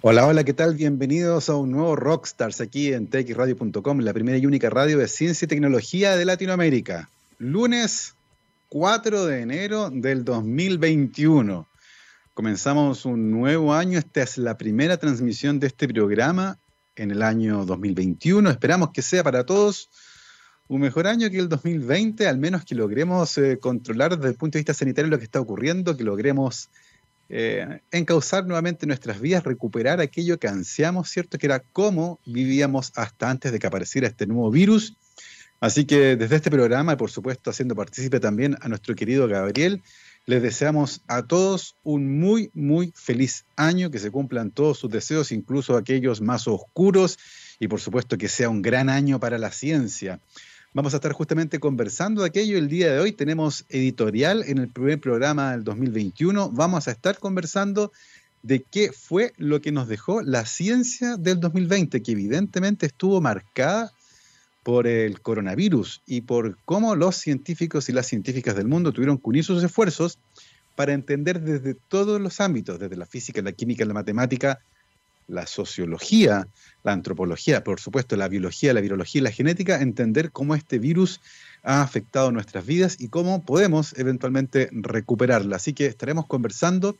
Hola, hola, ¿qué tal? Bienvenidos a un nuevo Rockstars aquí en txradio.com, la primera y única radio de ciencia y tecnología de Latinoamérica. Lunes 4 de enero del 2021. Comenzamos un nuevo año, esta es la primera transmisión de este programa en el año 2021. Esperamos que sea para todos un mejor año que el 2020, al menos que logremos eh, controlar desde el punto de vista sanitario lo que está ocurriendo, que logremos eh, encauzar nuevamente nuestras vidas, recuperar aquello que ansiamos, ¿cierto? Que era cómo vivíamos hasta antes de que apareciera este nuevo virus. Así que desde este programa, y por supuesto haciendo partícipe también a nuestro querido Gabriel, les deseamos a todos un muy, muy feliz año, que se cumplan todos sus deseos, incluso aquellos más oscuros, y por supuesto que sea un gran año para la ciencia. Vamos a estar justamente conversando de aquello el día de hoy. Tenemos editorial en el primer programa del 2021. Vamos a estar conversando de qué fue lo que nos dejó la ciencia del 2020, que evidentemente estuvo marcada por el coronavirus y por cómo los científicos y las científicas del mundo tuvieron que unir sus esfuerzos para entender desde todos los ámbitos, desde la física, la química, la matemática, la sociología, la antropología, por supuesto, la biología, la virología y la genética, entender cómo este virus ha afectado nuestras vidas y cómo podemos eventualmente recuperarla. Así que estaremos conversando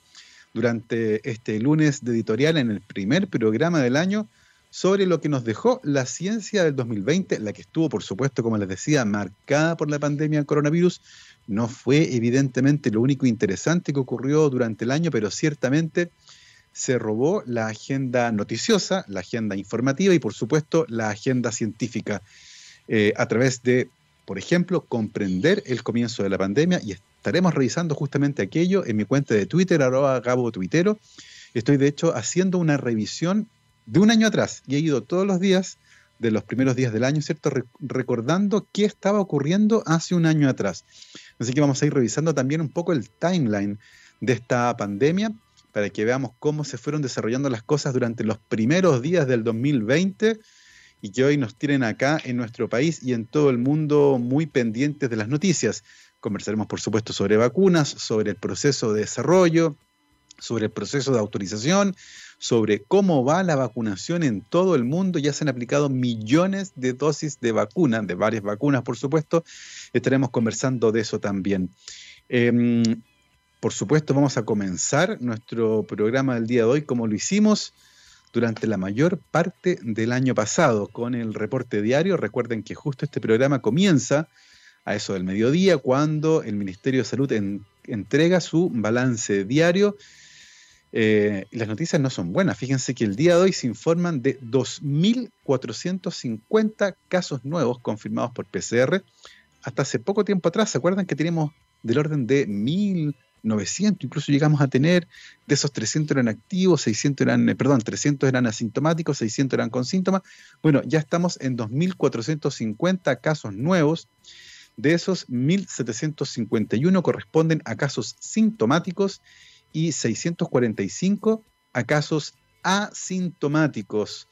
durante este lunes de editorial en el primer programa del año sobre lo que nos dejó la ciencia del 2020, la que estuvo, por supuesto, como les decía, marcada por la pandemia del coronavirus. No fue evidentemente lo único interesante que ocurrió durante el año, pero ciertamente se robó la agenda noticiosa, la agenda informativa y por supuesto la agenda científica eh, a través de, por ejemplo, comprender el comienzo de la pandemia y estaremos revisando justamente aquello en mi cuenta de Twitter, arroba Gabo Tuitero. Estoy de hecho haciendo una revisión de un año atrás y he ido todos los días de los primeros días del año, ¿cierto? recordando qué estaba ocurriendo hace un año atrás. Así que vamos a ir revisando también un poco el timeline de esta pandemia para que veamos cómo se fueron desarrollando las cosas durante los primeros días del 2020 y que hoy nos tienen acá en nuestro país y en todo el mundo muy pendientes de las noticias. Conversaremos, por supuesto, sobre vacunas, sobre el proceso de desarrollo, sobre el proceso de autorización, sobre cómo va la vacunación en todo el mundo. Ya se han aplicado millones de dosis de vacunas, de varias vacunas, por supuesto. Estaremos conversando de eso también. Em, por supuesto, vamos a comenzar nuestro programa del día de hoy como lo hicimos durante la mayor parte del año pasado con el reporte diario. Recuerden que justo este programa comienza a eso del mediodía cuando el Ministerio de Salud entrega su balance diario. Eh, las noticias no son buenas. Fíjense que el día de hoy se informan de 2.450 casos nuevos confirmados por PCR. Hasta hace poco tiempo atrás, ¿se acuerdan que teníamos del orden de 1.000 900, incluso llegamos a tener, de esos 300 eran activos, 600 eran, eh, perdón, 300 eran asintomáticos, 600 eran con síntomas. Bueno, ya estamos en 2.450 casos nuevos. De esos, 1.751 corresponden a casos sintomáticos y 645 a casos asintomáticos.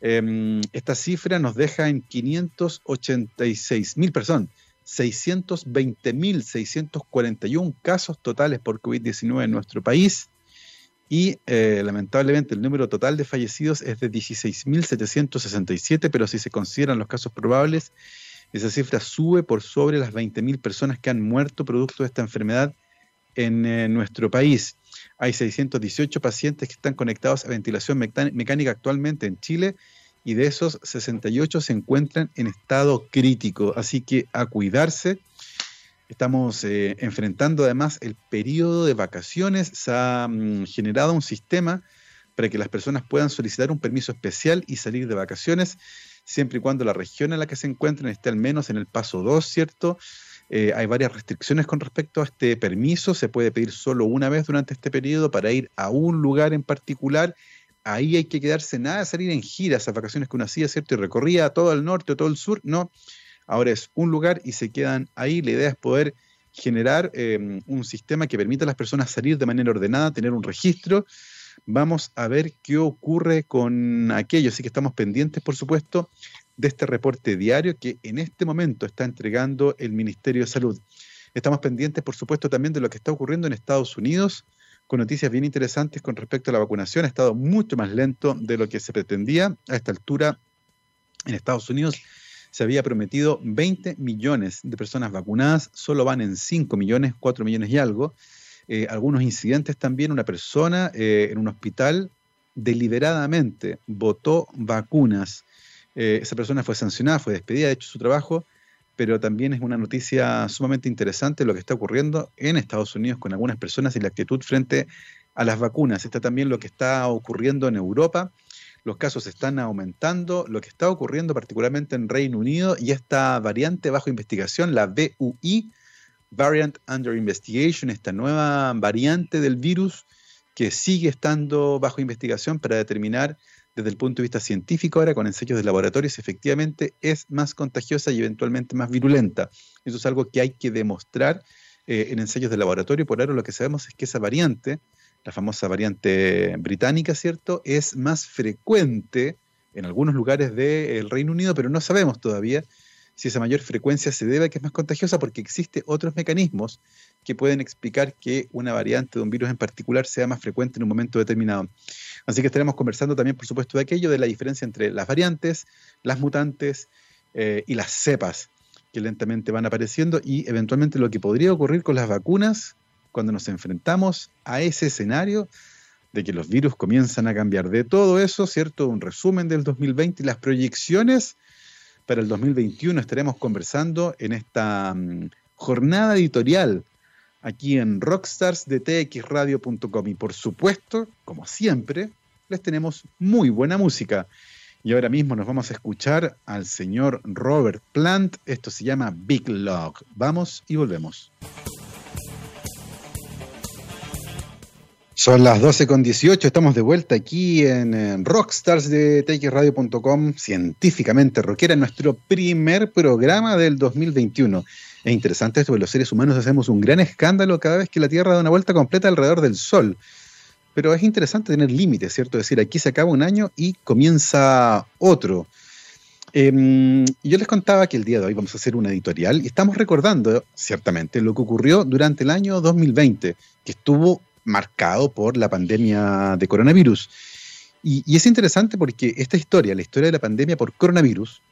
Em, esta cifra nos deja en 586.000 personas 620.641 casos totales por COVID-19 en nuestro país y eh, lamentablemente el número total de fallecidos es de 16.767, pero si se consideran los casos probables, esa cifra sube por sobre las 20.000 personas que han muerto producto de esta enfermedad en eh, nuestro país. Hay 618 pacientes que están conectados a ventilación mecánica actualmente en Chile y de esos 68 se encuentran en estado crítico. Así que a cuidarse. Estamos eh, enfrentando además el periodo de vacaciones. Se ha mm, generado un sistema para que las personas puedan solicitar un permiso especial y salir de vacaciones, siempre y cuando la región en la que se encuentren esté al menos en el paso 2, ¿cierto? Eh, hay varias restricciones con respecto a este permiso. Se puede pedir solo una vez durante este periodo para ir a un lugar en particular ahí hay que quedarse nada de salir en gira, esas vacaciones que uno hacía, ¿cierto? Y recorría todo el norte o todo el sur, no. Ahora es un lugar y se quedan ahí. La idea es poder generar em, un sistema que permita a las personas salir de manera ordenada, tener un registro. Vamos a ver qué ocurre con aquello. Así que estamos pendientes, por supuesto, de este reporte diario que en este momento está entregando el Ministerio de Salud. Estamos pendientes, por supuesto, también de lo que está ocurriendo en Estados Unidos con noticias bien interesantes con respecto a la vacunación. Ha estado mucho más lento de lo que se pretendía. A esta altura, en Estados Unidos se había prometido 20 millones de personas vacunadas, solo van en 5 millones, 4 millones y algo. Eh, algunos incidentes también, una persona eh, en un hospital deliberadamente votó vacunas. Eh, esa persona fue sancionada, fue despedida, de hecho su trabajo, pero también es una noticia sumamente interesante lo que está ocurriendo en Estados Unidos con algunas personas y la actitud frente a las vacunas. Está también lo que está ocurriendo en Europa los casos están aumentando, lo que está ocurriendo particularmente en Reino Unido y esta variante bajo investigación, la VUI, Variant Under Investigation, esta nueva variante del virus que sigue estando bajo investigación para determinar desde el punto de vista científico ahora con ensayos de laboratorio si efectivamente es más contagiosa y eventualmente más virulenta. Eso es algo que hay que demostrar eh, en ensayos de laboratorio. Por ahora lo que sabemos es que esa variante la famosa variante británica, ¿cierto? Es más frecuente en algunos lugares del Reino Unido, pero no sabemos todavía si esa mayor frecuencia se debe a que es más contagiosa porque existen otros mecanismos que pueden explicar que una variante de un virus en particular sea más frecuente en un momento determinado. Así que estaremos conversando también, por supuesto, de aquello, de la diferencia entre las variantes, las mutantes eh, y las cepas que lentamente van apareciendo y eventualmente lo que podría ocurrir con las vacunas cuando nos enfrentamos a ese escenario de que los virus comienzan a cambiar. De todo eso, ¿cierto? Un resumen del 2020 y las proyecciones para el 2021 estaremos conversando en esta mm, jornada editorial aquí en Rockstars de txradio.com. Y por supuesto, como siempre, les tenemos muy buena música. Y ahora mismo nos vamos a escuchar al señor Robert Plant. Esto se llama Big Log. Vamos y volvemos. Son las 12 con 18, estamos de vuelta aquí en, Rockstars de TakeRadio.com, científicamente rockera, nuestro primer programa del 2021. Es interesante esto, porque los seres humanos hacemos un gran escándalo cada vez que la Tierra da una vuelta completa alrededor del Sol. Pero es interesante tener límites, ¿cierto? Es decir, aquí se acaba un año y comienza otro. Em, yo les contaba que el día de hoy vamos a hacer una editorial y estamos recordando, ciertamente, lo que ocurrió durante el año 2020, que estuvo marcado por la pandemia de coronavirus. Y, es interesante porque esta historia, la historia de la pandemia por coronavirus,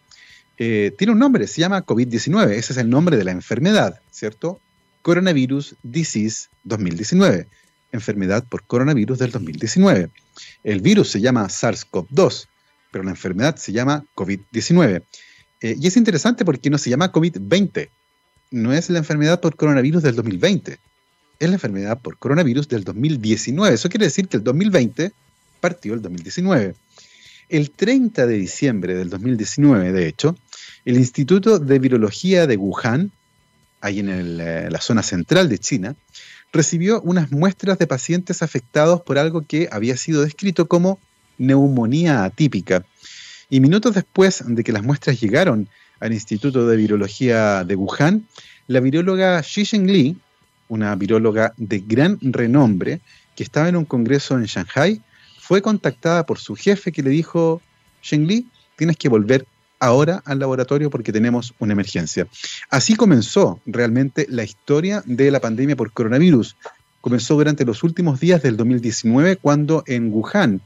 eh, tiene un nombre, se llama COVID-19, ese es el nombre de la enfermedad, ¿cierto? Coronavirus Disease 2019, enfermedad por coronavirus del 2019. El virus se llama SARS-CoV-2, pero la enfermedad se llama COVID-19. Eh, y es interesante porque no se llama COVID-20, no es la enfermedad por coronavirus del 2020, es la enfermedad por coronavirus del 2019. Eso quiere decir que el 2020 partió el 2019. El 30 de diciembre del 2019, de hecho, el Instituto de Virología de Wuhan, ahí en eh, la zona central de China, recibió unas muestras de pacientes afectados por algo que había sido descrito como neumonía atípica. Y minutos después de que las muestras llegaron al Instituto de Virología de Wuhan, la viróloga Xi Zhengli una viróloga de gran renombre que estaba en un congreso en Shanghai, fue contactada por su jefe que le dijo, Li, tienes que volver ahora al laboratorio porque tenemos una emergencia. Así comenzó realmente la historia de la pandemia por coronavirus. Comenzó durante los últimos días del 2019 cuando en Wuhan,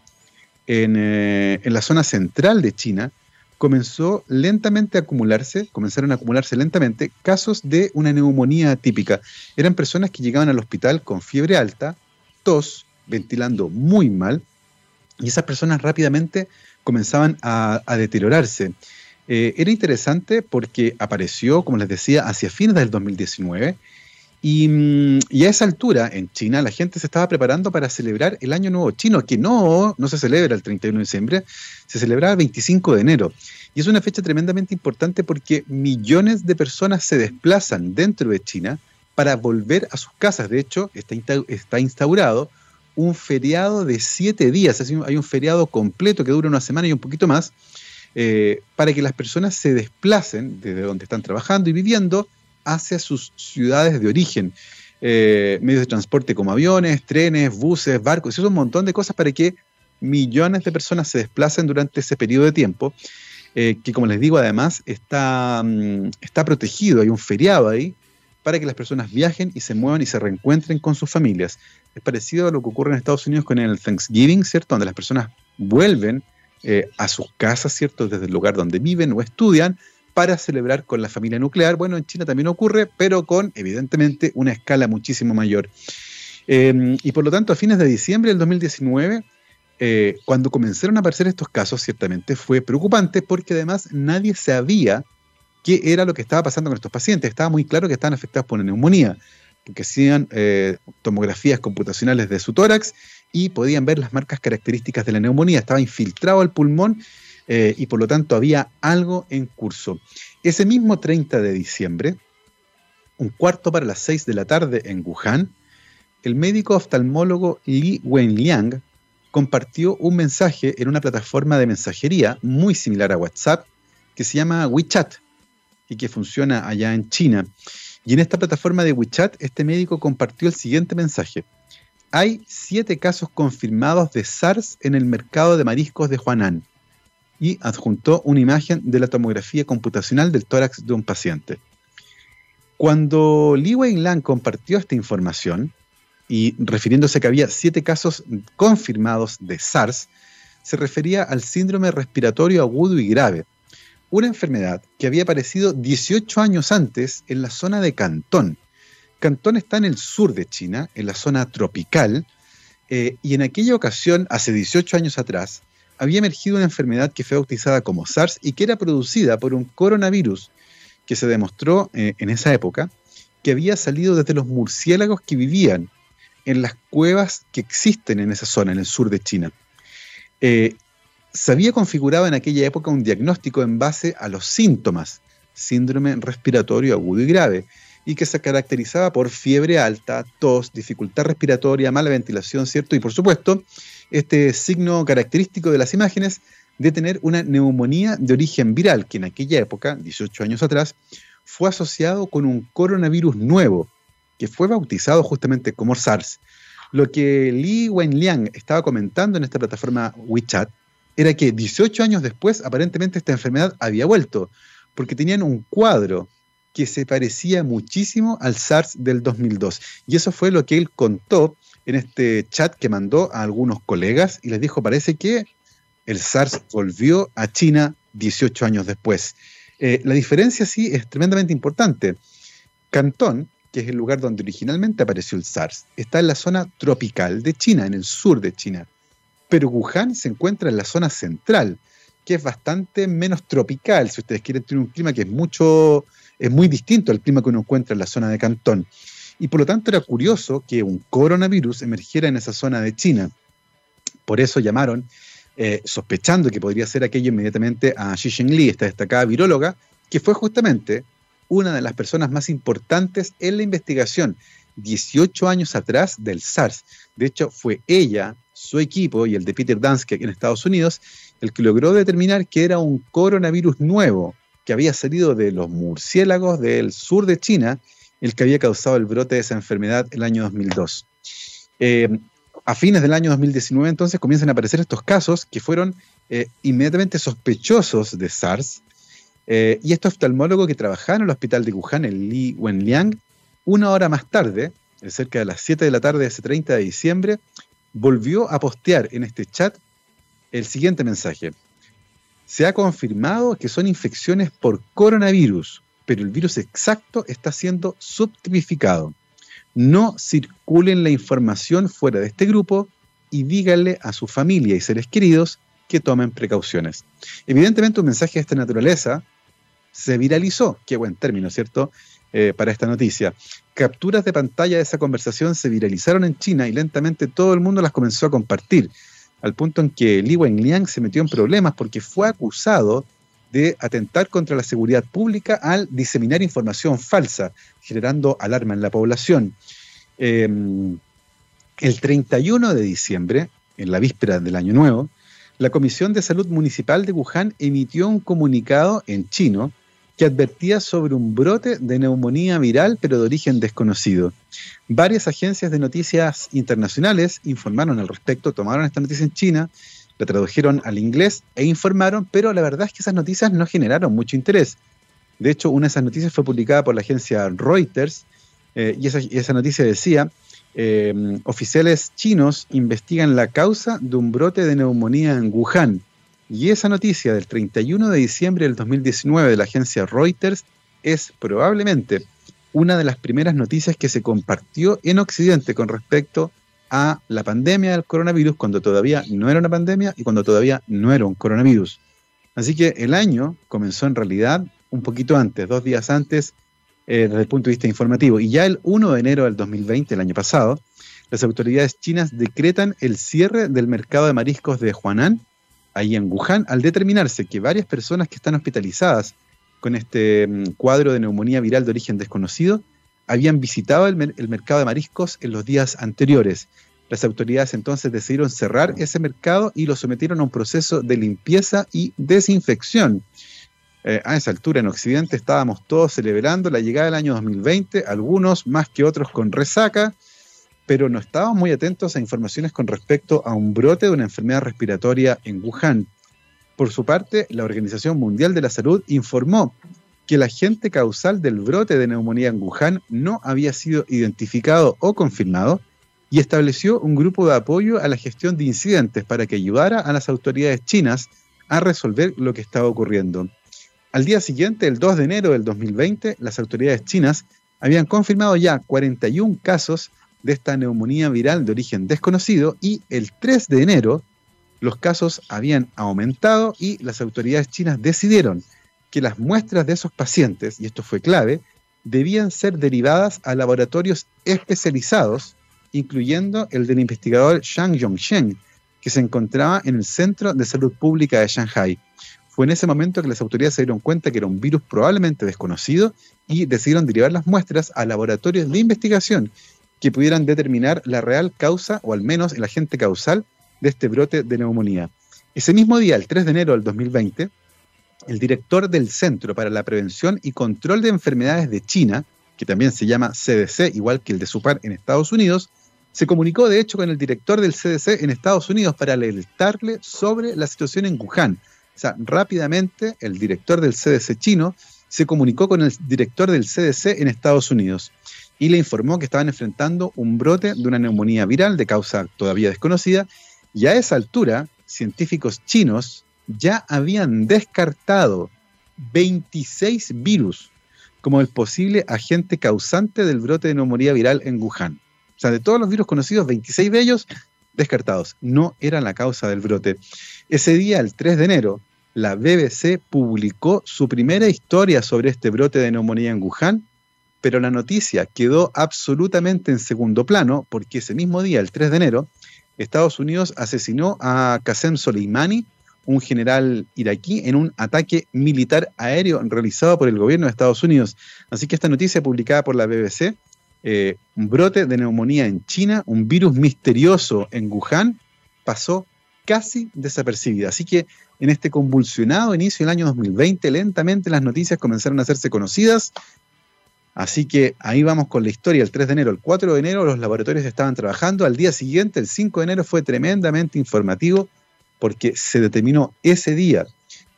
en, eh, en la zona central de China, comenzó lentamente a acumularse, comenzaron a acumularse lentamente casos de una neumonía típica. Eran personas que llegaban al hospital con fiebre alta, tos, ventilando muy mal, y esas personas rápidamente comenzaban a, deteriorarse. Eh, era interesante porque apareció, como les decía, hacia fines del 2019 Mm, y, a esa altura, en China, la gente se estaba preparando para celebrar el Año Nuevo Chino, que no, no se celebra el 31 de diciembre, se celebra el 25 de enero. Y es una fecha tremendamente importante porque millones de personas se desplazan dentro de China para volver a sus casas. De hecho, está, está instaurado un feriado de siete días, hay un feriado completo que dura una semana y un poquito más, eh, para que las personas se desplacen desde donde están trabajando y viviendo hacia sus ciudades de origen. Eh, medios de transporte como aviones, trenes, buses, barcos, eso es un montón de cosas para que millones de personas se desplacen durante ese periodo de tiempo, eh, que como les digo además está, mm, está protegido, hay un feriado ahí, para que las personas viajen y se muevan y se reencuentren con sus familias. Es parecido a lo que ocurre en Estados Unidos con el Thanksgiving, ¿cierto? Donde las personas vuelven eh, a sus casas, ¿cierto? Desde el lugar donde viven o estudian para celebrar con la familia nuclear. Bueno, en China también ocurre, pero con, evidentemente, una escala muchísimo mayor. Em, y por lo tanto, a fines de diciembre del 2019, eh, cuando comenzaron a aparecer estos casos, ciertamente fue preocupante porque además nadie sabía qué era lo que estaba pasando con estos pacientes. Estaba muy claro que estaban afectados por una neumonía, porque hacían eh, tomografías computacionales de su tórax y podían ver las marcas características de la neumonía. Estaba infiltrado al pulmón eh, y por lo tanto había algo en curso. Ese mismo 30 de diciembre, un cuarto para las 6 de la tarde en Wuhan, el médico oftalmólogo Li Wenliang compartió un mensaje en una plataforma de mensajería muy similar a WhatsApp que se llama WeChat y que funciona allá en China. Y en esta plataforma de WeChat, este médico compartió el siguiente mensaje. Hay siete casos confirmados de SARS en el mercado de mariscos de Huanan y adjuntó una imagen de la tomografía computacional del tórax de un paciente. Cuando Li Weilan compartió esta información, y refiriéndose que había siete casos confirmados de SARS, se refería al síndrome respiratorio agudo y grave, una enfermedad que había aparecido 18 años antes en la zona de Cantón. Cantón está en el sur de China, en la zona tropical, eh, y en aquella ocasión, hace 18 años atrás, había emergido una enfermedad que fue bautizada como SARS y que era producida por un coronavirus que se demostró eh, en esa época que había salido desde los murciélagos que vivían en las cuevas que existen en esa zona, en el sur de China. Eh, se había configurado en aquella época un diagnóstico en base a los síntomas, síndrome respiratorio agudo y grave, y que se caracterizaba por fiebre alta, tos, dificultad respiratoria, mala ventilación, ¿cierto? Y por supuesto, este signo característico de las imágenes de tener una neumonía de origen viral, que en aquella época, 18 años atrás, fue asociado con un coronavirus nuevo, que fue bautizado justamente como SARS. Lo que Li Wenliang estaba comentando en esta plataforma WeChat era que 18 años después aparentemente esta enfermedad había vuelto, porque tenían un cuadro que se parecía muchísimo al SARS del 2002. Y eso fue lo que él contó en este chat que mandó a algunos colegas y les dijo, parece que el SARS volvió a China 18 años después. Eh, la diferencia sí es tremendamente importante. Cantón, que es el lugar donde originalmente apareció el SARS, está en la zona tropical de China, en el sur de China pero Wuhan se encuentra en la zona central, que es bastante menos tropical, si ustedes quieren tener un clima que es mucho, es muy distinto al clima que uno encuentra en la zona de Cantón. Y por lo tanto era curioso que un coronavirus emergiera en esa zona de China. Por eso llamaron, eh, sospechando que podría ser aquello inmediatamente a Xi Zhengli, esta destacada viróloga, que fue justamente una de las personas más importantes en la investigación 18 años atrás del SARS. De hecho, fue ella su equipo y el de Peter Dansky aquí en Estados Unidos, el que logró determinar que era un coronavirus nuevo que había salido de los murciélagos del sur de China, el que había causado el brote de esa enfermedad el año 2002. Eh, a fines del año 2019 entonces comienzan a aparecer estos casos que fueron eh, inmediatamente sospechosos de SARS, eh, y este oftalmólogo que trabajaba en el hospital de Wuhan, el Li Wenliang, una hora más tarde, cerca de las 7 de la tarde de ese 30 de diciembre, volvió a postear en este chat el siguiente mensaje. Se ha confirmado que son infecciones por coronavirus, pero el virus exacto está siendo subtipificado. No circulen la información fuera de este grupo y díganle a su familia y seres queridos que tomen precauciones. Evidentemente un mensaje de esta naturaleza se viralizó, qué buen término, ¿cierto? Eh, para esta noticia. Capturas de pantalla de esa conversación se viralizaron en China y lentamente todo el mundo las comenzó a compartir, al punto en que Li Wenliang se metió en problemas porque fue acusado de atentar contra la seguridad pública al diseminar información falsa, generando alarma en la población. Em, el 31 de diciembre, en la víspera del Año Nuevo, la Comisión de Salud Municipal de Wuhan emitió un comunicado en chino que advertía sobre un brote de neumonía viral pero de origen desconocido. Varias agencias de noticias internacionales informaron al respecto, tomaron esta noticia en China, la tradujeron al inglés e informaron, pero la verdad es que esas noticias no generaron mucho interés. De hecho, una de esas noticias fue publicada por la agencia Reuters Eh, y, esa, noticia decía, eh, oficiales chinos investigan la causa de un brote de neumonía en Wuhan. Y esa noticia del 31 de diciembre del 2019 de la agencia Reuters es probablemente una de las primeras noticias que se compartió en Occidente con respecto a la pandemia del coronavirus cuando todavía no era una pandemia y cuando todavía no era un coronavirus. Así que el año comenzó en realidad un poquito antes, dos días antes, eh, desde el punto de vista informativo. Y ya el 1 de enero del 2020, el año pasado, las autoridades chinas decretan el cierre del mercado de mariscos de Huanan, ahí en Wuhan, al determinarse que varias personas que están hospitalizadas con este mm, cuadro de neumonía viral de origen desconocido habían visitado el, el mercado de mariscos en los días anteriores. Las autoridades entonces decidieron cerrar ese mercado y lo sometieron a un proceso de limpieza y desinfección. Eh, a esa altura en Occidente estábamos todos celebrando la llegada del año 2020, algunos más que otros con resaca, pero no estábamos muy atentos a informaciones con respecto a un brote de una enfermedad respiratoria en Wuhan. Por su parte, la Organización Mundial de la Salud informó que el agente causal del brote de neumonía en Wuhan no había sido identificado o confirmado y estableció un grupo de apoyo a la gestión de incidentes para que ayudara a las autoridades chinas a resolver lo que estaba ocurriendo. Al día siguiente, el 2 de enero del 2020, las autoridades chinas habían confirmado ya 41 casos de esta neumonía viral de origen desconocido y el 3 de enero los casos habían aumentado y las autoridades chinas decidieron que las muestras de esos pacientes, y esto fue clave, debían ser derivadas a laboratorios especializados, incluyendo el del investigador Shang Yongsheng, que se encontraba en el Centro de Salud Pública de Shanghai. Fue en ese momento que las autoridades se dieron cuenta que era un virus probablemente desconocido y decidieron derivar las muestras a laboratorios de investigación que pudieran determinar la real causa o al menos el agente causal de este brote de neumonía. Ese mismo día, el 3 de enero del 2020, el director del Centro para la Prevención y Control de Enfermedades de China, que también se llama CDC, igual que el de su par en Estados Unidos, se comunicó de hecho con el director del CDC en Estados Unidos para alertarle sobre la situación en Wuhan, o sea, rápidamente el director del CDC chino se comunicó con el director del CDC en Estados Unidos y le informó que estaban enfrentando un brote de una neumonía viral de causa todavía desconocida y a esa altura científicos chinos ya habían descartado 26 virus como el posible agente causante del brote de neumonía viral en Wuhan. O sea, de todos los virus conocidos, 26 de ellos descartados. No eran la causa del brote. Ese día, el 3 de enero, la BBC publicó su primera historia sobre este brote de neumonía en Wuhan, pero la noticia quedó absolutamente en segundo plano porque ese mismo día, el 3 de enero, Estados Unidos asesinó a Qasem Soleimani, un general iraquí, en un ataque militar aéreo realizado por el gobierno de Estados Unidos. Así que esta noticia publicada por la BBC eh, un brote de neumonía en China, un virus misterioso en Wuhan, pasó casi desapercibida. Así que en este convulsionado inicio del año 2020, lentamente las noticias comenzaron a hacerse conocidas. Así que ahí vamos con la historia. El 3 de enero, el 4 de enero los laboratorios estaban trabajando. Al día siguiente, el 5 de enero, fue tremendamente informativo porque se determinó ese día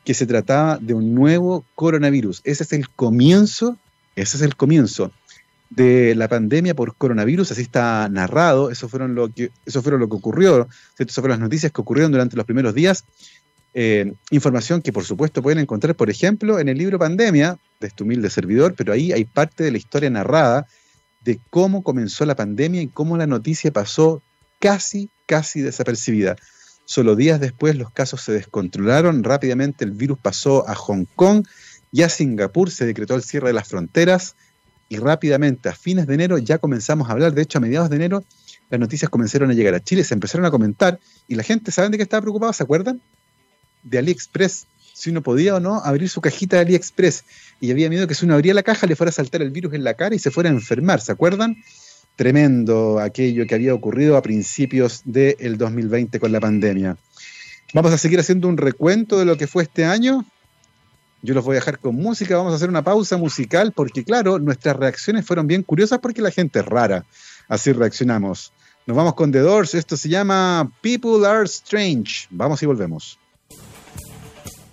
que se trataba de un nuevo coronavirus. Ese es el comienzo, ese es el comienzo de la pandemia por coronavirus, así está narrado, eso fueron lo que, eso fueron lo que ocurrió, esas fueron las noticias que ocurrieron durante los primeros días. Eh, información que por supuesto pueden encontrar, por ejemplo, en el libro Pandemia de este humilde servidor, pero ahí hay parte de la historia narrada de cómo comenzó la pandemia y cómo la noticia pasó casi, casi desapercibida. Solo días después los casos se descontrolaron, rápidamente el virus pasó a Hong Kong y a Singapur se decretó el cierre de las fronteras y rápidamente a fines de enero ya comenzamos a hablar, de hecho a mediados de enero las noticias comenzaron a llegar a Chile, se empezaron a comentar y la gente, ¿saben de qué estaba preocupada? ¿Se acuerdan? De AliExpress, si uno podía o no abrir su cajita de AliExpress y había miedo que si uno abría la caja le fuera a saltar el virus en la cara y se fuera a enfermar, ¿se acuerdan? Tremendo aquello que había ocurrido a principios del 2020 con la pandemia. Vamos a seguir haciendo un recuento de lo que fue este año yo los voy a dejar con música, vamos a hacer una pausa musical porque claro, nuestras reacciones fueron bien curiosas porque la gente es rara. Así reaccionamos. Nos vamos con The Doors, esto se llama People Are Strange. Vamos y volvemos.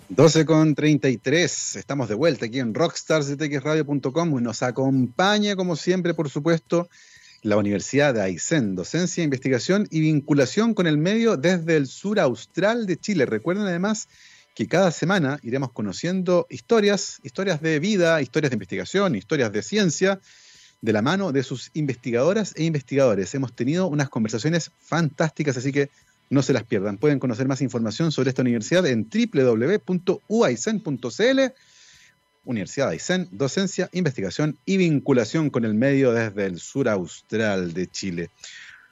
12 con 33, estamos de vuelta aquí en rockstarsdetxradio.com. Nos acompaña, como siempre, por supuesto, la Universidad de Aysén, docencia, investigación y vinculación con el medio desde el sur austral de Chile. Recuerden además que cada semana iremos conociendo historias, historias de vida, historias de investigación, historias de ciencia, de la mano de sus investigadoras e investigadores. Hemos tenido unas conversaciones fantásticas, así que no se las pierdan. Pueden conocer más información sobre esta universidad en www.uaisen.cl. Universidad Aysén, docencia, investigación y vinculación con el medio desde el sur austral de Chile.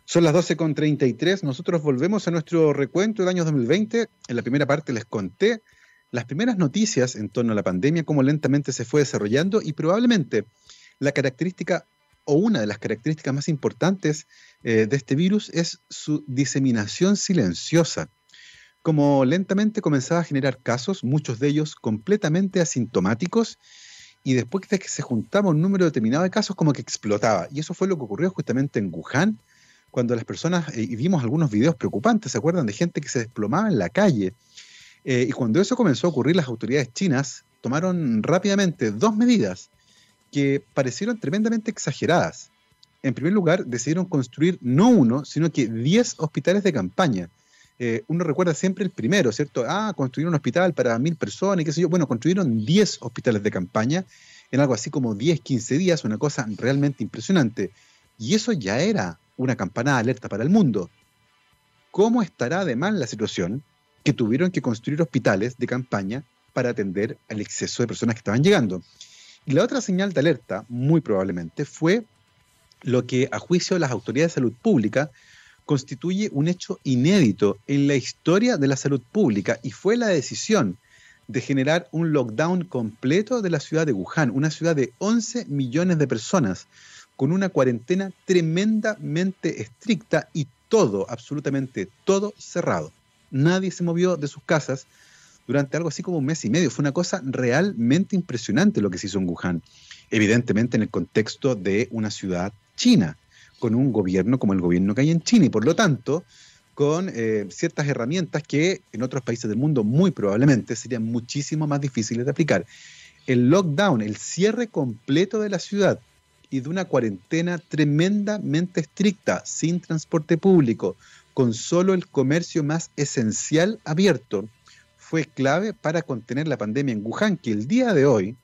Son las 12.33, nosotros volvemos a nuestro recuento del año 2020. En la primera parte les conté las primeras noticias en torno a la pandemia, cómo lentamente se fue desarrollando y probablemente la característica o una de las características más importantes eh, de este virus es su diseminación silenciosa. Como lentamente comenzaba a generar casos, muchos de ellos completamente asintomáticos, y después de que se juntaba un número determinado de casos, como que explotaba. Y eso fue lo que ocurrió justamente en Wuhan, cuando las personas, eh, y vimos algunos videos preocupantes, ¿se acuerdan? De gente que se desplomaba en la calle. Eh, y cuando eso comenzó a ocurrir, las autoridades chinas tomaron rápidamente dos medidas que parecieron tremendamente exageradas. En primer lugar, decidieron construir no uno, sino que 10 hospitales de campaña. Eh, uno recuerda siempre el primero, ¿cierto? Ah, construir un hospital para mil personas y qué sé yo. Bueno, construyeron 10 hospitales de campaña en algo así como 10, 15 días, una cosa realmente impresionante. Y eso ya era una campana de alerta para el mundo. ¿Cómo estará además la situación que tuvieron que construir hospitales de campaña para atender al exceso de personas que estaban llegando? Y la otra señal de alerta, muy probablemente, fue lo que a juicio de las autoridades de salud pública constituye un hecho inédito en la historia de la salud pública y fue la decisión de generar un lockdown completo de la ciudad de Wuhan, una ciudad de 11 millones de personas, con una cuarentena tremendamente estricta y todo, absolutamente todo cerrado. Nadie se movió de sus casas, durante algo así como un mes y medio. Fue una cosa realmente impresionante lo que se hizo en Wuhan. Evidentemente en el contexto de una ciudad china, con un gobierno como el gobierno que hay en China y por lo tanto con eh, ciertas herramientas que en otros países del mundo muy probablemente serían muchísimo más difíciles de aplicar. El lockdown, el cierre completo de la ciudad y de una cuarentena tremendamente estricta, sin transporte público, con solo el comercio más esencial abierto, fue clave para contener la pandemia en Wuhan, que el día de hoy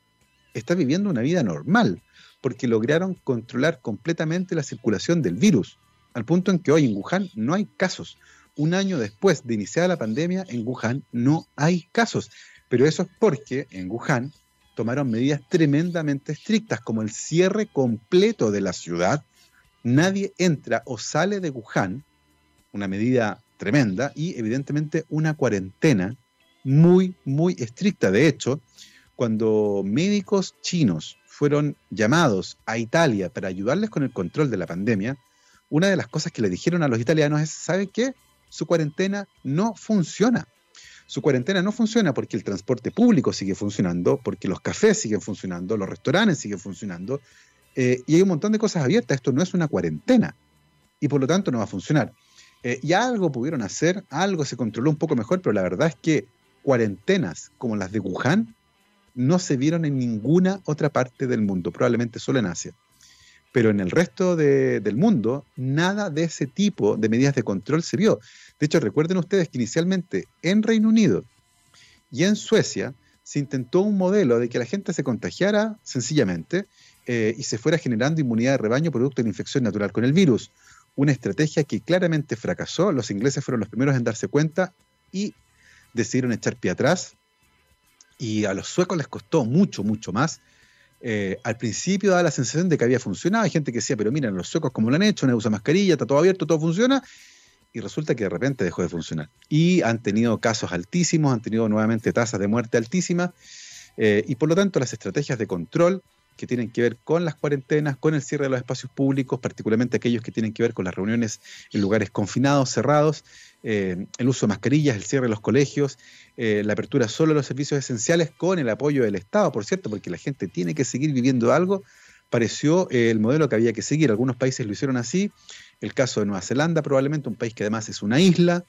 está viviendo una vida normal, porque lograron controlar completamente la circulación del virus, al punto en que hoy en Wuhan no hay casos. Un año después de iniciar la pandemia, en Wuhan no hay casos. Pero eso es porque en Wuhan tomaron medidas tremendamente estrictas, como el cierre completo de la ciudad. Nadie entra o sale de Wuhan, una medida tremenda, y evidentemente una cuarentena muy, muy estricta. De hecho, cuando médicos chinos fueron llamados a Italia para ayudarles con el control de la pandemia, una de las cosas que le dijeron a los italianos es, ¿saben qué? Su cuarentena no funciona. Su cuarentena no funciona porque el transporte público sigue funcionando, porque los cafés siguen funcionando, los restaurantes siguen funcionando, eh, y hay un montón de cosas abiertas. Esto no es una cuarentena, y por lo tanto no va a funcionar. Eh, y algo pudieron hacer, algo se controló un poco mejor, pero la verdad es que cuarentenas como las de Wuhan no se vieron en ninguna otra parte del mundo, probablemente solo en Asia. Pero en el resto del mundo, nada de ese tipo de medidas de control se vio. De hecho, recuerden ustedes que inicialmente en Reino Unido y en Suecia se intentó un modelo de que la gente se contagiara sencillamente eh, y se fuera generando inmunidad de rebaño producto de la infección natural con el virus. Una estrategia que claramente fracasó. Los ingleses fueron los primeros en darse cuenta y decidieron echar pie atrás y a los suecos les costó mucho, mucho más. Eh, al principio daba la sensación de que había funcionado. Hay gente que decía, pero miren, los suecos como lo han hecho, no usa mascarilla, está todo abierto, todo funciona. Y resulta que de repente dejó de funcionar. Y han tenido casos altísimos, han tenido nuevamente tasas de muerte altísimas. Eh, y por lo tanto las estrategias de control que tienen que ver con las cuarentenas, con el cierre de los espacios públicos, particularmente aquellos que tienen que ver con las reuniones en lugares confinados, cerrados, eh, el uso de mascarillas, el cierre de los colegios, eh, la apertura solo de los servicios esenciales con el apoyo del Estado, por cierto, porque la gente tiene que seguir viviendo algo, pareció eh, el modelo que había que seguir. Algunos países lo hicieron así, el caso de Nueva Zelanda probablemente, un país que además es una isla,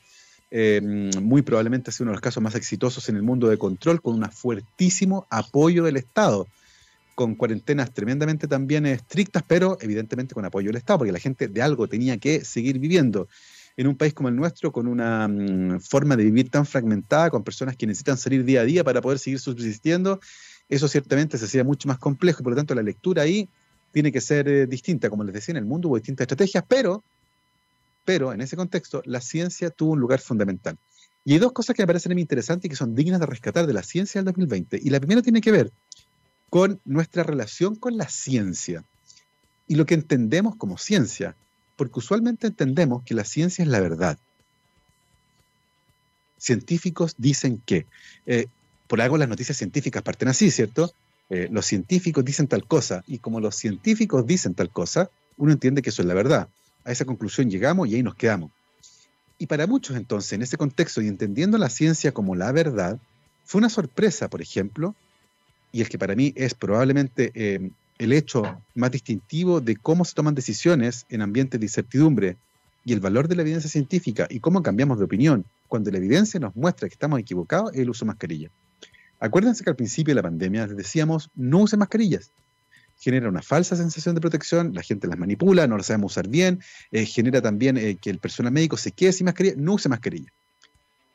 muy probablemente ha sido uno de los casos más exitosos en el mundo de control, con un fuertísimo apoyo del Estado, con cuarentenas tremendamente también estrictas, pero evidentemente con apoyo del Estado, porque la gente de algo tenía que seguir viviendo. En un país como el nuestro, con una mm, forma de vivir tan fragmentada, con personas que necesitan salir día a día para poder seguir subsistiendo, eso ciertamente se hacía mucho más complejo por lo tanto la lectura ahí tiene que ser eh, distinta. Como les decía, en el mundo hubo distintas estrategias, pero pero en ese contexto la ciencia tuvo un lugar fundamental. Y hay dos cosas que me parecen muy interesantes y que son dignas de rescatar de la ciencia del 2020. Y la primera tiene que ver con nuestra relación con la ciencia y lo que entendemos como ciencia, porque usualmente entendemos que la ciencia es la verdad. Científicos dicen que, eh, por algo las noticias científicas parten así, ¿cierto? Eh, los científicos dicen tal cosa y como los científicos dicen tal cosa, uno entiende que eso es la verdad a esa conclusión llegamos y ahí nos quedamos. Y para muchos entonces, en ese contexto y entendiendo la ciencia como la verdad, fue una sorpresa, por ejemplo, y es que para mí es probablemente eh, el hecho más distintivo de cómo se toman decisiones en ambientes de incertidumbre y el valor de la evidencia científica y cómo cambiamos de opinión cuando la evidencia nos muestra que estamos equivocados es el uso de mascarilla. Acuérdense que al principio de la pandemia decíamos no use mascarillas genera una falsa sensación de protección, la gente las manipula, no las sabemos usar bien, eh, genera también eh, que el personal médico se quede sin mascarilla, no use mascarilla.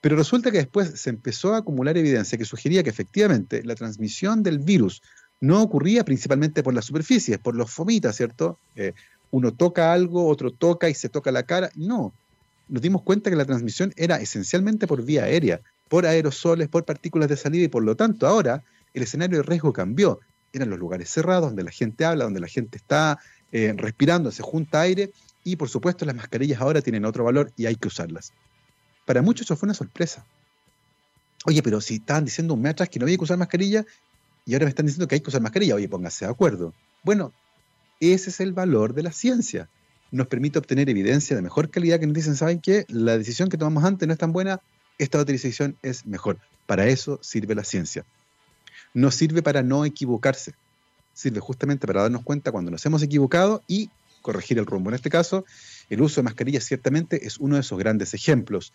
Pero resulta que después se empezó a acumular evidencia que sugería que efectivamente la transmisión del virus no ocurría principalmente por las superficies, por los fomitas, ¿cierto? Eh, uno toca algo, otro toca y se toca la cara. No, nos dimos cuenta que la transmisión era esencialmente por vía aérea, por aerosoles, por partículas de salida y por lo tanto ahora el escenario de riesgo cambió eran los lugares cerrados donde la gente habla, donde la gente está eh, respirando, se junta aire y por supuesto las mascarillas ahora tienen otro valor y hay que usarlas. Para muchos eso fue una sorpresa. Oye, pero si estaban diciendo un mes atrás que no había que usar mascarilla y ahora me están diciendo que hay que usar mascarilla, oye, pónganse de acuerdo. Bueno, ese es el valor de la ciencia. Nos permite obtener evidencia de mejor calidad que nos dicen, ¿saben qué? La decisión que tomamos antes no es tan buena, esta otra decisión es mejor. Para eso sirve la ciencia no sirve para no equivocarse, sirve justamente para darnos cuenta cuando nos hemos equivocado y corregir el rumbo. En este caso, el uso de mascarillas ciertamente es uno de esos grandes ejemplos.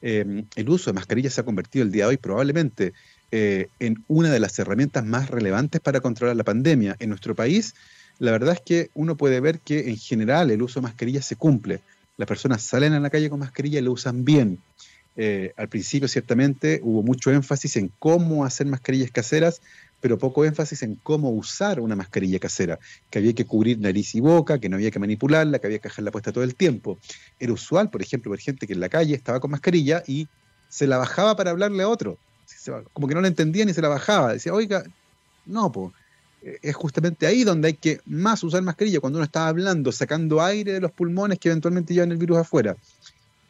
Eh, el uso de mascarillas se ha convertido el día de hoy probablemente eh, en una de las herramientas más relevantes para controlar la pandemia. En nuestro país, la verdad es que uno puede ver que en general el uso de mascarillas se cumple. Las personas salen a la calle con mascarilla y lo usan bien. Eh, al principio ciertamente hubo mucho énfasis en cómo hacer mascarillas caseras, pero poco énfasis en cómo usar una mascarilla casera, que había que cubrir nariz y boca, que no había que manipularla, que había que dejarla puesta todo el tiempo. Era usual, por ejemplo, ver gente que en la calle estaba con mascarilla y se la bajaba para hablarle a otro. Como que no la entendía ni se la bajaba. Decía, oiga, no, pues es justamente ahí donde hay que más usar mascarilla, cuando uno está hablando, sacando aire de los pulmones que eventualmente llevan el virus afuera.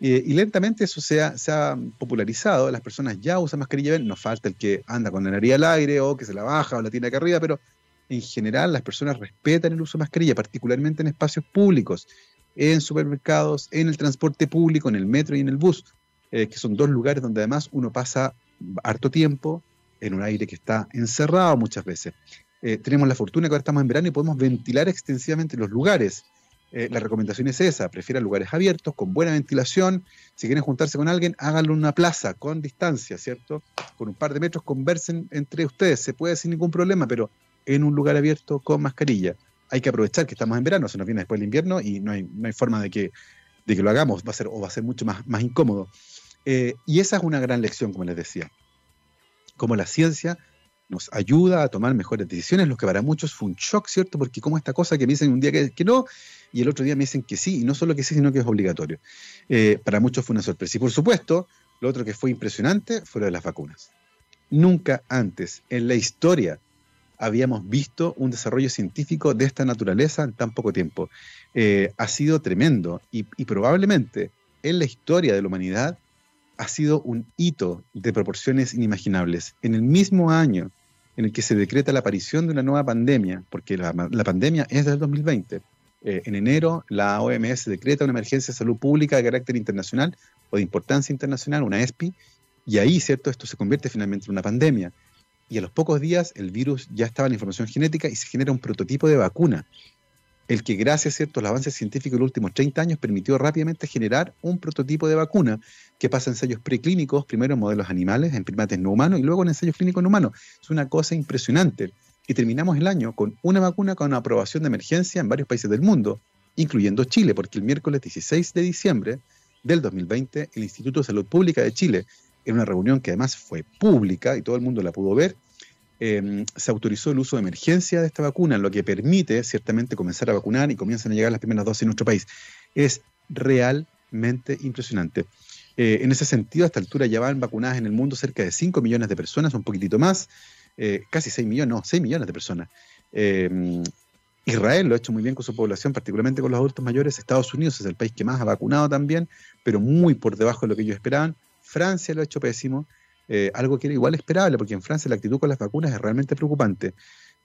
Y lentamente eso se ha, popularizado, las personas ya usan mascarilla, nos falta el que anda con la nariz al aire o que se la baja o la tiene acá arriba, pero en general las personas respetan el uso de mascarilla, particularmente en espacios públicos, en supermercados, en el transporte público, en el metro y en el bus, eh, que son dos lugares donde además uno pasa harto tiempo en un aire que está encerrado muchas veces. Eh, tenemos la fortuna que ahora estamos en verano y podemos ventilar extensivamente los lugares. Eh, la recomendación es esa, prefieran lugares abiertos, con buena ventilación. Si quieren juntarse con alguien, háganlo en una plaza, con distancia, ¿cierto? Con un par de metros, conversen entre ustedes, se puede sin ningún problema, pero en un lugar abierto con mascarilla. Hay que aprovechar que estamos en verano, se nos viene después el invierno y no hay, no hay forma de que, de que lo hagamos, va a ser, o va a ser mucho más, más incómodo. Eh, y esa es una gran lección, como les decía. Como la ciencia nos ayuda a tomar mejores decisiones, lo que para muchos fue un shock, ¿cierto? Porque como esta cosa que me dicen un día que, no, y el otro día me dicen que sí, y no solo que sí, sino que es obligatorio. Eh, para muchos fue una sorpresa. Y por supuesto, lo otro que fue impresionante fue lo de las vacunas. Nunca antes en la historia habíamos visto un desarrollo científico de esta naturaleza en tan poco tiempo. Eh, ha sido tremendo y, y probablemente en la historia de la humanidad ha sido un hito de proporciones inimaginables. En el mismo año en el que se decreta la aparición de una nueva pandemia, porque la, pandemia es del 2020, eh, en enero la OMS decreta una emergencia de salud pública de carácter internacional o de importancia internacional, una ESPI, y ahí, ¿cierto?, esto se convierte finalmente en una pandemia. Y a los pocos días el virus ya estaba en información genética y se genera un prototipo de vacuna. El que gracias a ciertos avances científicos de los últimos 30 años permitió rápidamente generar un prototipo de vacuna que pasa en ensayos preclínicos, primero en modelos animales, en primates no humanos y luego en ensayos clínicos en humanos. Es una cosa impresionante. Y terminamos el año con una vacuna con aprobación de emergencia en varios países del mundo, incluyendo Chile, porque el miércoles 16 de diciembre del 2020, el Instituto de Salud Pública de Chile, en una reunión que además fue pública y todo el mundo la pudo ver, em, se autorizó el uso de emergencia de esta vacuna, lo que permite ciertamente comenzar a vacunar y comienzan a llegar las primeras dosis en nuestro país. Es realmente impresionante. Eh, en ese sentido, a esta altura ya van vacunadas en el mundo cerca de 5 millones de personas, un poquitito más, eh, casi 6 millones, no, 6 millones de personas. Em, Israel lo ha hecho muy bien con su población, particularmente con los adultos mayores. Estados Unidos es el país que más ha vacunado también, pero muy por debajo de lo que ellos esperaban. Francia lo ha hecho pésimo, eh, algo que era igual esperable, porque en Francia la actitud con las vacunas es realmente preocupante.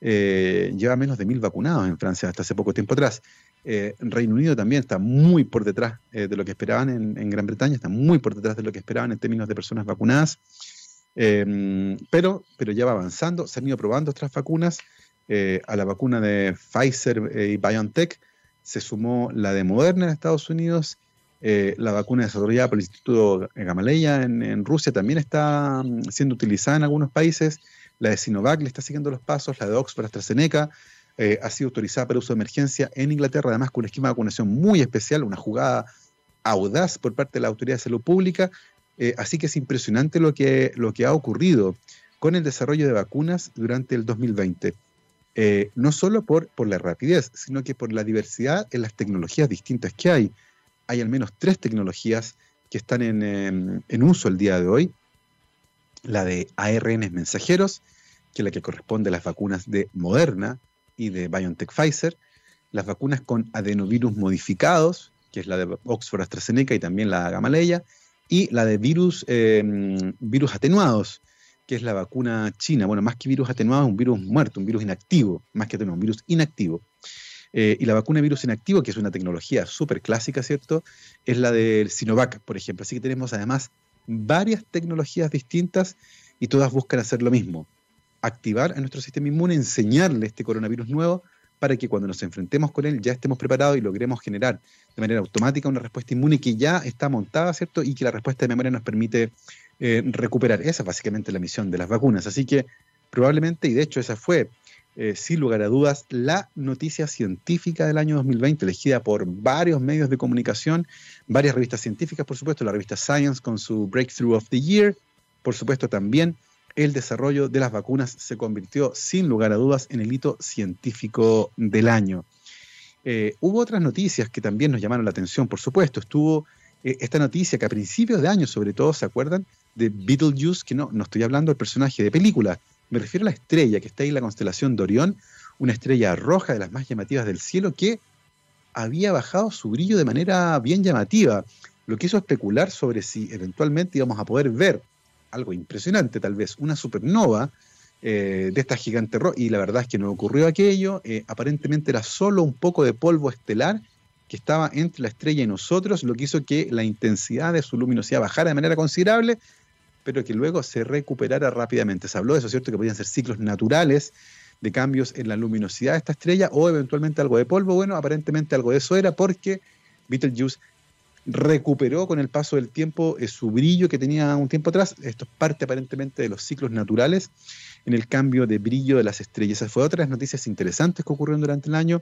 Eh, lleva menos de mil vacunados en Francia hasta hace poco tiempo atrás. Eh, Reino Unido también está muy por detrás de lo que esperaban en, Gran Bretaña, está muy por detrás de lo que esperaban en términos de personas vacunadas. pero, pero ya va avanzando, se han ido probando otras vacunas. a la vacuna de Pfizer y BioNTech se sumó la de Moderna en Estados Unidos eh, la vacuna desarrollada por el Instituto Gamaleya en, Rusia también está mm, siendo utilizada en algunos países. La de Sinovac le está siguiendo los pasos. La de Oxford AstraZeneca eh, ha sido autorizada para uso de emergencia en Inglaterra, además con un esquema de vacunación muy especial, una jugada audaz por parte de la Autoridad de Salud Pública. Eh, así que es impresionante lo que, lo que ha ocurrido con el desarrollo de vacunas durante el 2020. no solo por, por la rapidez, sino que por la diversidad en las tecnologías distintas que hay hay al menos tres tecnologías que están em, en, uso el día de hoy. La de ARN mensajeros, que es la que corresponde a las vacunas de Moderna y de BioNTech Pfizer. Las vacunas con adenovirus modificados, que es la de Oxford AstraZeneca y también la Gamaleya. Y la de virus, em, virus atenuados, que es la vacuna china. Bueno, más que virus atenuado, un virus muerto, un virus inactivo, más que atenuado, un virus inactivo. Eh, y la vacuna de virus inactivo, que es una tecnología súper clásica, ¿cierto? Es la del Sinovac, por ejemplo. Así que tenemos además varias tecnologías distintas y todas buscan hacer lo mismo. Activar a nuestro sistema inmune, enseñarle este coronavirus nuevo para que cuando nos enfrentemos con él ya estemos preparados y logremos generar de manera automática una respuesta inmune que ya está montada, ¿cierto? Y que la respuesta de memoria nos permite eh, recuperar. Esa es básicamente la misión de las vacunas. Así que probablemente, y de hecho esa fue eh, sin lugar a dudas, la noticia científica del año 2020, elegida por varios medios de comunicación, varias revistas científicas, por supuesto, la revista Science con su Breakthrough of the Year, por supuesto también el desarrollo de las vacunas se convirtió sin lugar a dudas en el hito científico del año. Eh, hubo otras noticias que también nos llamaron la atención, por supuesto. Estuvo eh, esta noticia que a principios de año, sobre todo, ¿se acuerdan? De Beetlejuice, que no, no estoy hablando del personaje de película, me refiero a la estrella que está ahí en la constelación de Orión, una estrella roja de las más llamativas del cielo que había bajado su brillo de manera bien llamativa, lo que hizo especular sobre si eventualmente íbamos a poder ver algo impresionante, tal vez una supernova eh, de esta gigante roja, y la verdad es que no ocurrió aquello, eh, aparentemente era solo un poco de polvo estelar que estaba entre la estrella y nosotros, lo que hizo que la intensidad de su luminosidad bajara de manera considerable, pero que luego se recuperara rápidamente. Se habló de eso, ¿cierto? Que podían ser ciclos naturales de cambios en la luminosidad de esta estrella o eventualmente algo de polvo. Bueno, aparentemente algo de eso era porque Betelgeuse recuperó con el paso del tiempo eh, su brillo que tenía un tiempo atrás. Esto es parte aparentemente de los ciclos naturales en el cambio de brillo de las estrellas. Esas fue otras noticias interesantes que ocurrieron durante el año.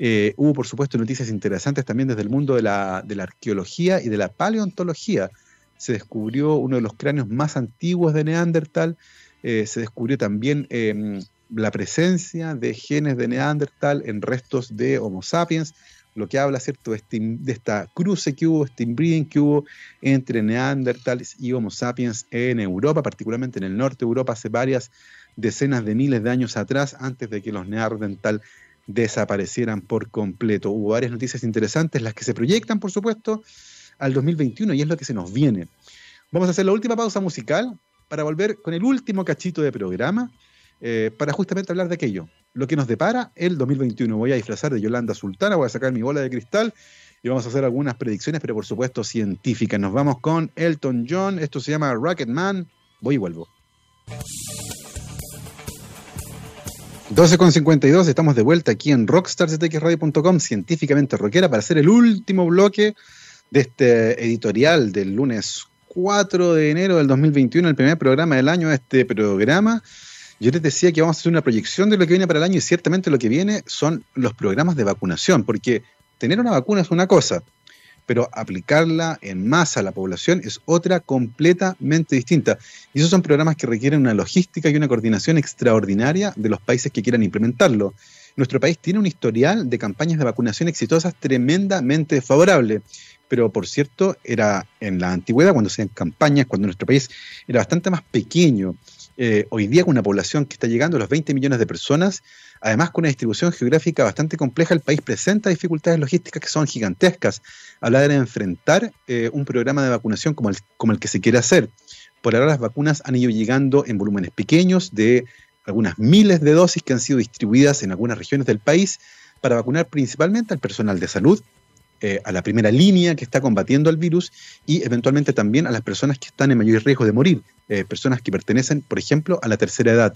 Eh, hubo, por supuesto, noticias interesantes también desde el mundo de de la arqueología y de la paleontología se descubrió uno de los cráneos más antiguos de Neandertal, eh, se descubrió también em, la presencia de genes de Neandertal en restos de Homo sapiens, lo que habla ¿cierto? De, este, esta cruce que hubo, este inbreeding que hubo entre Neandertales y Homo sapiens en Europa, particularmente en el norte de Europa, hace varias decenas de miles de años atrás, antes de que los Neandertal desaparecieran por completo. Hubo varias noticias interesantes, las que se proyectan, por supuesto, al 2021 y es lo que se nos viene. Vamos a hacer la última pausa musical para volver con el último cachito de programa eh, para justamente hablar de aquello, lo que nos depara el 2021. Voy a disfrazar de Yolanda Sultana, voy a sacar mi bola de cristal y vamos a hacer algunas predicciones, pero por supuesto científicas. Nos vamos con Elton John, esto se llama Rocket Man, voy y vuelvo. 12.52, estamos de vuelta aquí en rockstarsdtxradio.com, científicamente rockera, para hacer el último bloque de este editorial del lunes 4 de enero del 2021, el primer programa del año de este programa. Yo les decía que vamos a hacer una proyección de lo que viene para el año y ciertamente lo que viene son los programas de vacunación, porque tener una vacuna es una cosa, pero aplicarla en masa a la población es otra completamente distinta. Y esos son programas que requieren una logística y una coordinación extraordinaria de los países que quieran implementarlo. Nuestro país tiene un historial de campañas de vacunación exitosas tremendamente favorable. Pero por cierto, era en la antigüedad, cuando se hacían campañas, cuando nuestro país era bastante más pequeño, eh, hoy día con una población que está llegando a los 20 millones de personas, además con una distribución geográfica bastante compleja, el país presenta dificultades logísticas que son gigantescas hora de enfrentar eh, un programa de vacunación como el, como el que se quiere hacer. Por ahora las vacunas han ido llegando en volúmenes pequeños de algunas miles de dosis que han sido distribuidas en algunas regiones del país para vacunar principalmente al personal de salud, eh, a la primera línea que está combatiendo el virus y eventualmente también a las personas que están en mayor riesgo de morir, eh, personas que pertenecen, por ejemplo, a la tercera edad.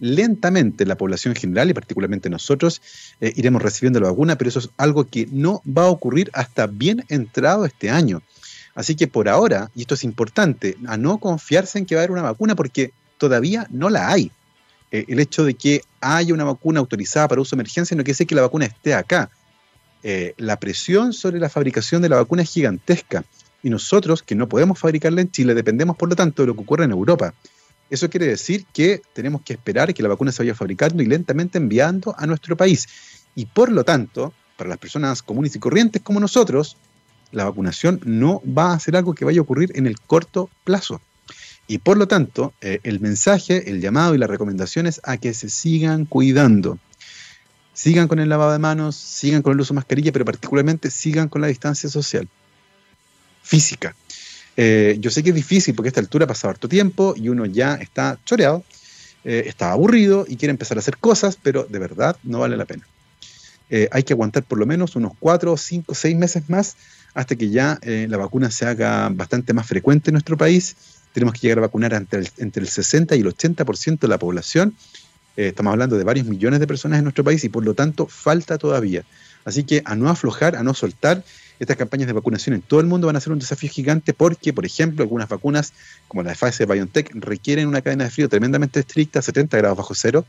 Lentamente la población general y particularmente nosotros eh, iremos recibiendo la vacuna, pero eso es algo que no va a ocurrir hasta bien entrado este año. Así que por ahora, y esto es importante, a no confiarse en que va a haber una vacuna porque todavía no la hay. El hecho de que haya una vacuna autorizada para uso de emergencia no quiere decir que la vacuna esté acá eh, la presión sobre la fabricación de la vacuna es gigantesca y nosotros, que no podemos fabricarla en Chile, dependemos por lo tanto de lo que ocurre en Europa. Eso quiere decir que tenemos que esperar que la vacuna se vaya fabricando y lentamente enviando a nuestro país. Y por lo tanto, para las personas comunes y corrientes como nosotros, la vacunación no va a ser algo que vaya a ocurrir en el corto plazo. Y por lo tanto, eh, el mensaje, el llamado y la recomendación es a que se sigan cuidando sigan con el lavado de manos, sigan con el uso de mascarilla, pero particularmente sigan con la distancia social física. Eh, yo sé que es difícil porque a esta altura ha pasado harto tiempo y uno ya está choreado, eh, está aburrido y quiere empezar a hacer cosas, pero de verdad no vale la pena. Hay que aguantar por lo menos unos 4, 5, 6 meses más hasta que ya la vacuna se haga bastante más frecuente en nuestro país. Tenemos que llegar a vacunar entre el, entre el 60 y el 80% de la población eh, estamos hablando de varios millones de personas en nuestro país y por lo tanto falta todavía. Así que a no aflojar, a no soltar, estas campañas de vacunación en todo el mundo van a ser un desafío gigante porque, por ejemplo, algunas vacunas, como la de Pfizer BioNTech, requieren una cadena de frío tremendamente estricta, 70 grados bajo cero.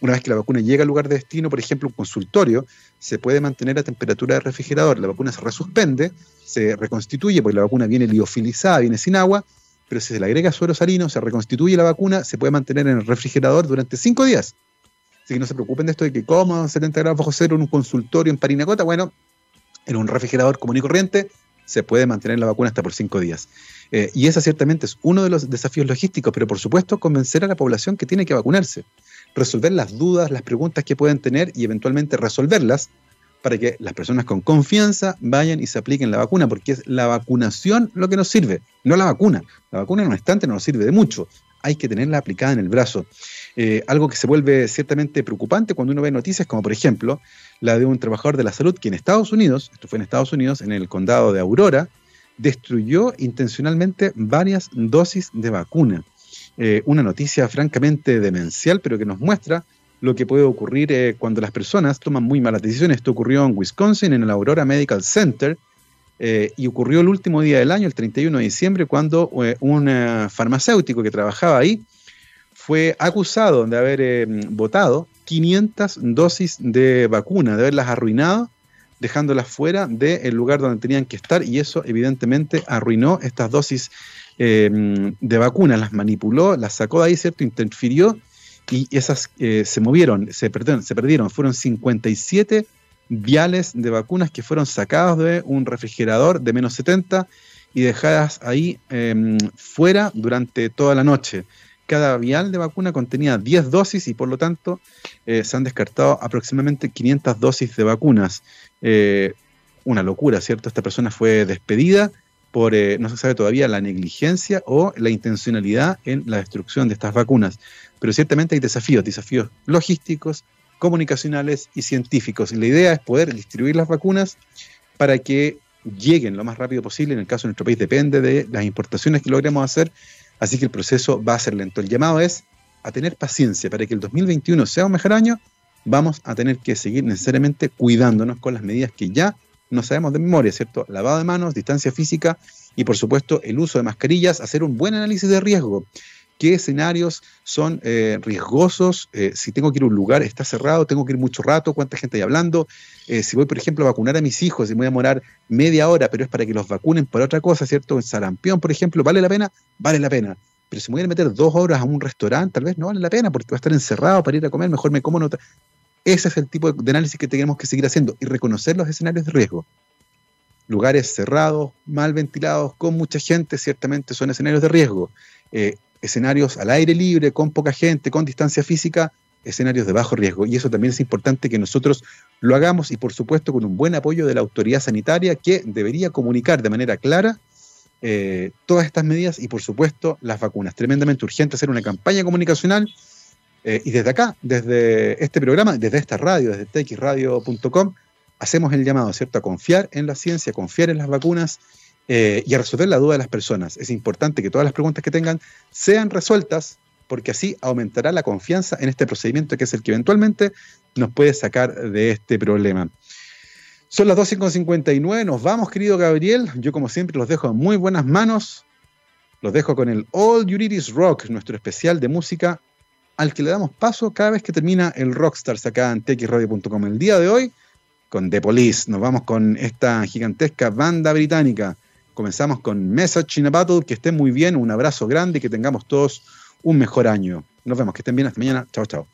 Una vez que la vacuna llega al lugar de destino, por ejemplo, un consultorio, se puede mantener a temperatura de refrigerador. La vacuna se resuspende, se reconstituye, porque la vacuna viene liofilizada, viene sin agua, pero si se le agrega suero salino, se reconstituye la vacuna, se puede mantener en el refrigerador durante cinco días. Así que no se preocupen de esto de que como 70 grados bajo cero en un consultorio en Parinacota. Bueno, en un refrigerador común y corriente se puede mantener la vacuna hasta por cinco días. Eh, y esa ciertamente es uno de los desafíos logísticos, pero por supuesto convencer a la población que tiene que vacunarse, resolver las dudas, las preguntas que pueden tener y eventualmente resolverlas para que las personas con confianza vayan y se apliquen la vacuna, porque es la vacunación lo que nos sirve, no la vacuna. La vacuna en un instante no nos sirve de mucho, hay que tenerla aplicada en el brazo. Eh, algo que se vuelve ciertamente preocupante cuando uno ve noticias como por ejemplo la de un trabajador de la salud que en Estados Unidos, esto fue en Estados Unidos, en el condado de Aurora, destruyó intencionalmente varias dosis de vacuna. Eh, una noticia francamente demencial, pero que nos muestra lo que puede ocurrir eh, cuando las personas toman muy malas decisiones. Esto ocurrió en Wisconsin, en el Aurora Medical Center, eh, y ocurrió el último día del año, el 31 de diciembre, cuando eh, un farmacéutico que trabajaba ahí fue acusado de haber votado 500 dosis de vacuna, de haberlas arruinado, dejándolas fuera del lugar donde tenían que estar, y eso evidentemente arruinó estas dosis de vacuna, las manipuló, las sacó de ahí, ¿cierto? Interfirió y esas eh, se movieron, se perdieron, se perdieron. Fueron 57 viales de vacunas que fueron sacados de un refrigerador de menos 70 y dejadas ahí em, fuera durante toda la noche. Cada vial de vacuna contenía 10 dosis y por lo tanto eh, se han descartado aproximadamente 500 dosis de vacunas. Eh, una locura, ¿cierto? Esta persona fue despedida por, no se sabe todavía, la negligencia o la intencionalidad en la destrucción de estas vacunas pero ciertamente hay desafíos, desafíos logísticos, comunicacionales y científicos. Y la idea es poder distribuir las vacunas para que lleguen lo más rápido posible. En el caso de nuestro país depende de las importaciones que logremos hacer, así que el proceso va a ser lento. El llamado es a tener paciencia para que el 2021 sea un mejor año, vamos a tener que seguir necesariamente cuidándonos con las medidas que ya no sabemos de memoria, ¿cierto? Lavado de manos, distancia física y por supuesto el uso de mascarillas, hacer un buen análisis de riesgo. ¿Qué escenarios son eh, riesgosos? Eh, si tengo que ir a un lugar, está cerrado, tengo que ir mucho rato, cuánta gente hay hablando. Eh, si voy, por ejemplo, a vacunar a mis hijos, y me voy a demorar media hora, pero es para que los vacunen por otra cosa, ¿cierto? En sarampión, por ejemplo, ¿vale la pena? Vale la pena. Pero si me voy a meter dos horas a un restaurante, tal vez no vale la pena porque va a estar encerrado para ir a comer, mejor me como nota. Ese es el tipo de análisis que tenemos que seguir haciendo y reconocer los escenarios de riesgo. Lugares cerrados, mal ventilados, con mucha gente, ciertamente son escenarios de riesgo. Eh, escenarios al aire libre, con poca gente, con distancia física, escenarios de bajo riesgo. Y eso también es importante que nosotros lo hagamos y por supuesto con un buen apoyo de la autoridad sanitaria que debería comunicar de manera clara eh, todas estas medidas y por supuesto las vacunas. Tremendamente urgente hacer una campaña comunicacional eh, y desde acá, desde este programa, desde esta radio, desde txradio.com, hacemos el llamado, ¿cierto?, a confiar en la ciencia, confiar en las vacunas eh, y a resolver la duda de las personas. Es importante que todas las preguntas que tengan sean resueltas porque así aumentará la confianza en este procedimiento que es el que eventualmente nos puede sacar de este problema. Son las 12.59, nos vamos, querido Gabriel. Yo, como siempre, los dejo en muy buenas manos. Los dejo con el All Is Rock, nuestro especial de música al que le damos paso cada vez que termina el Rockstars acá en txradio.com. El día de hoy, con The Police, nos vamos con esta gigantesca banda británica. Comenzamos con Message in Battle, que estén muy bien, un abrazo grande y que tengamos todos un mejor año. Nos vemos, que estén bien, hasta mañana. Chao, chao.